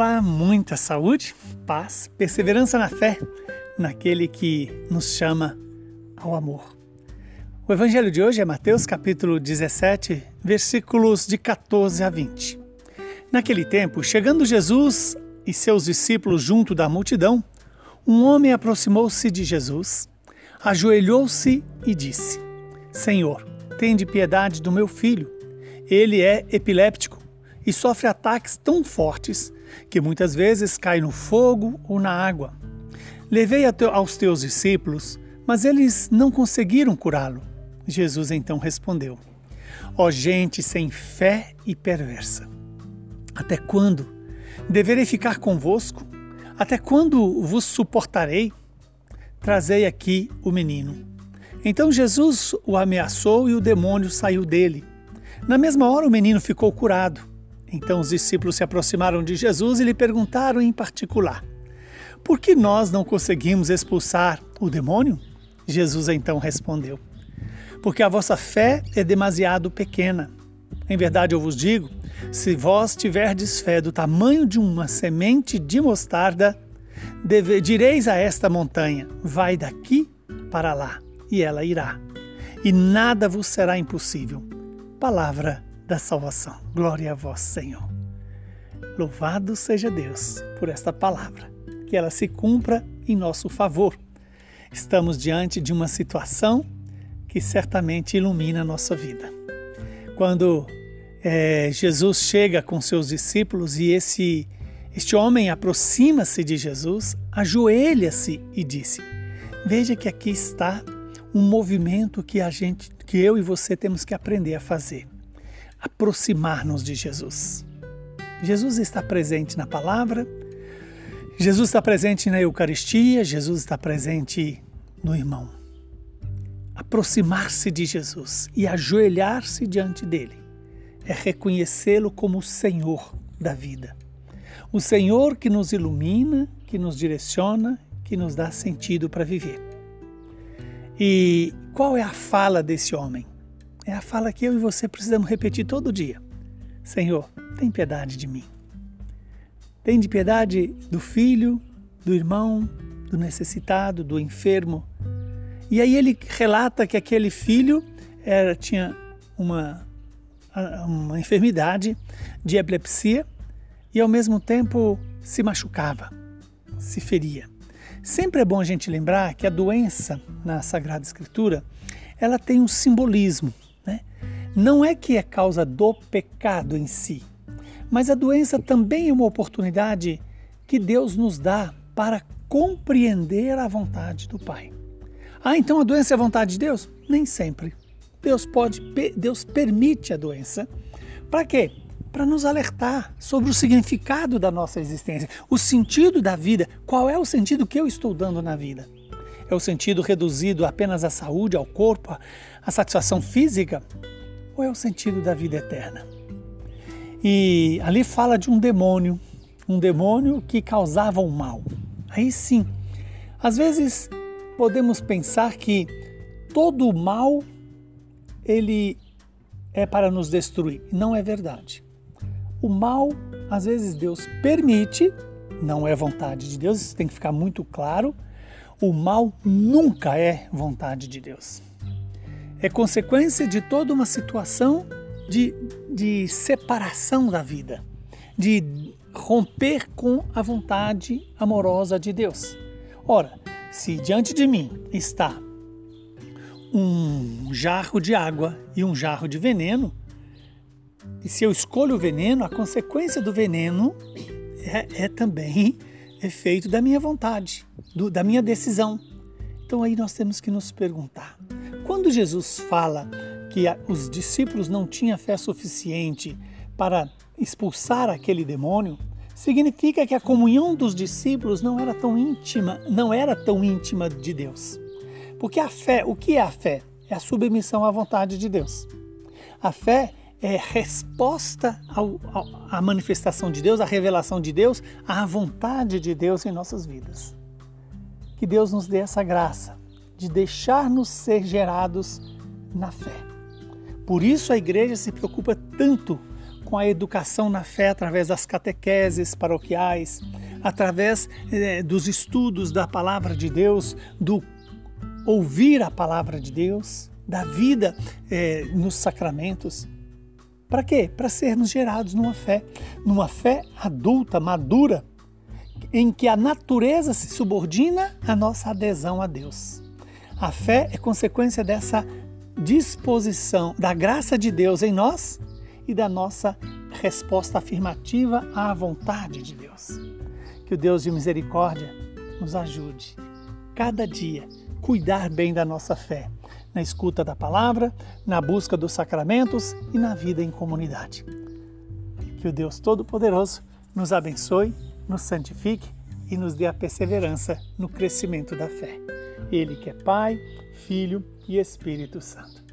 Olá, muita saúde, paz, perseverança na fé, naquele que nos chama ao amor. O evangelho de hoje é Mateus capítulo 17, versículos de 14 a 20. Naquele tempo, chegando Jesus e seus discípulos junto da multidão, um homem aproximou-se de Jesus, ajoelhou-se e disse: Senhor, tende piedade do meu filho. Ele é epiléptico e sofre ataques tão fortes que muitas vezes cai no fogo ou na água. Levei aos teus discípulos, mas eles não conseguiram curá-lo. Jesus então respondeu: Ó oh, gente sem fé e perversa, até quando deverei ficar convosco? Até quando vos suportarei? Trazei aqui o menino. Então Jesus o ameaçou e o demônio saiu dele. Na mesma hora o menino ficou curado. Então os discípulos se aproximaram de Jesus e lhe perguntaram em particular: Por que nós não conseguimos expulsar o demônio? Jesus então respondeu: Porque a vossa fé é demasiado pequena. Em verdade eu vos digo: se vós tiverdes fé do tamanho de uma semente de mostarda, deve, direis a esta montanha: Vai daqui para lá, e ela irá. E nada vos será impossível. Palavra da salvação. Glória a vós, Senhor. Louvado seja Deus por esta palavra, que ela se cumpra em nosso favor. Estamos diante de uma situação que certamente ilumina a nossa vida. Quando é, Jesus chega com seus discípulos e esse este homem aproxima-se de Jesus, ajoelha-se e disse: Veja que aqui está um movimento que a gente, que eu e você temos que aprender a fazer aproximar-nos de Jesus. Jesus está presente na palavra, Jesus está presente na Eucaristia, Jesus está presente no irmão. Aproximar-se de Jesus e ajoelhar-se diante dele é reconhecê-lo como o Senhor da vida. O Senhor que nos ilumina, que nos direciona, que nos dá sentido para viver. E qual é a fala desse homem? É a fala que eu e você precisamos repetir todo dia. Senhor, tem piedade de mim. Tem de piedade do filho, do irmão, do necessitado, do enfermo. E aí ele relata que aquele filho era, tinha uma, uma enfermidade de epilepsia e ao mesmo tempo se machucava, se feria. Sempre é bom a gente lembrar que a doença na Sagrada Escritura ela tem um simbolismo. Né? Não é que é causa do pecado em si, mas a doença também é uma oportunidade que Deus nos dá para compreender a vontade do Pai. Ah, então a doença é a vontade de Deus? Nem sempre. Deus pode, Deus permite a doença. Para quê? Para nos alertar sobre o significado da nossa existência, o sentido da vida. Qual é o sentido que eu estou dando na vida? É o sentido reduzido apenas à saúde, ao corpo, à satisfação física? Ou é o sentido da vida eterna? E ali fala de um demônio, um demônio que causava o um mal. Aí sim, às vezes podemos pensar que todo o mal ele é para nos destruir. Não é verdade. O mal, às vezes Deus permite, não é vontade de Deus, isso tem que ficar muito claro o mal nunca é vontade de Deus. É consequência de toda uma situação de, de separação da vida, de romper com a vontade amorosa de Deus. Ora, se diante de mim está um jarro de água e um jarro de veneno, e se eu escolho o veneno, a consequência do veneno é, é também efeito da minha vontade, do, da minha decisão. Então aí nós temos que nos perguntar: quando Jesus fala que os discípulos não tinham fé suficiente para expulsar aquele demônio, significa que a comunhão dos discípulos não era tão íntima, não era tão íntima de Deus. Porque a fé, o que é a fé? É a submissão à vontade de Deus. A fé é resposta ao, ao, à manifestação de Deus, à revelação de Deus, à vontade de Deus em nossas vidas. Que Deus nos dê essa graça de deixar-nos ser gerados na fé. Por isso a igreja se preocupa tanto com a educação na fé através das catequeses paroquiais, através eh, dos estudos da palavra de Deus, do ouvir a palavra de Deus, da vida eh, nos sacramentos. Para quê? Para sermos gerados numa fé, numa fé adulta, madura, em que a natureza se subordina à nossa adesão a Deus. A fé é consequência dessa disposição da graça de Deus em nós e da nossa resposta afirmativa à vontade de Deus. Que o Deus de misericórdia nos ajude cada dia cuidar bem da nossa fé, na escuta da palavra, na busca dos sacramentos e na vida em comunidade. Que o Deus Todo-Poderoso nos abençoe, nos santifique e nos dê a perseverança no crescimento da fé. Ele que é Pai, Filho e Espírito Santo.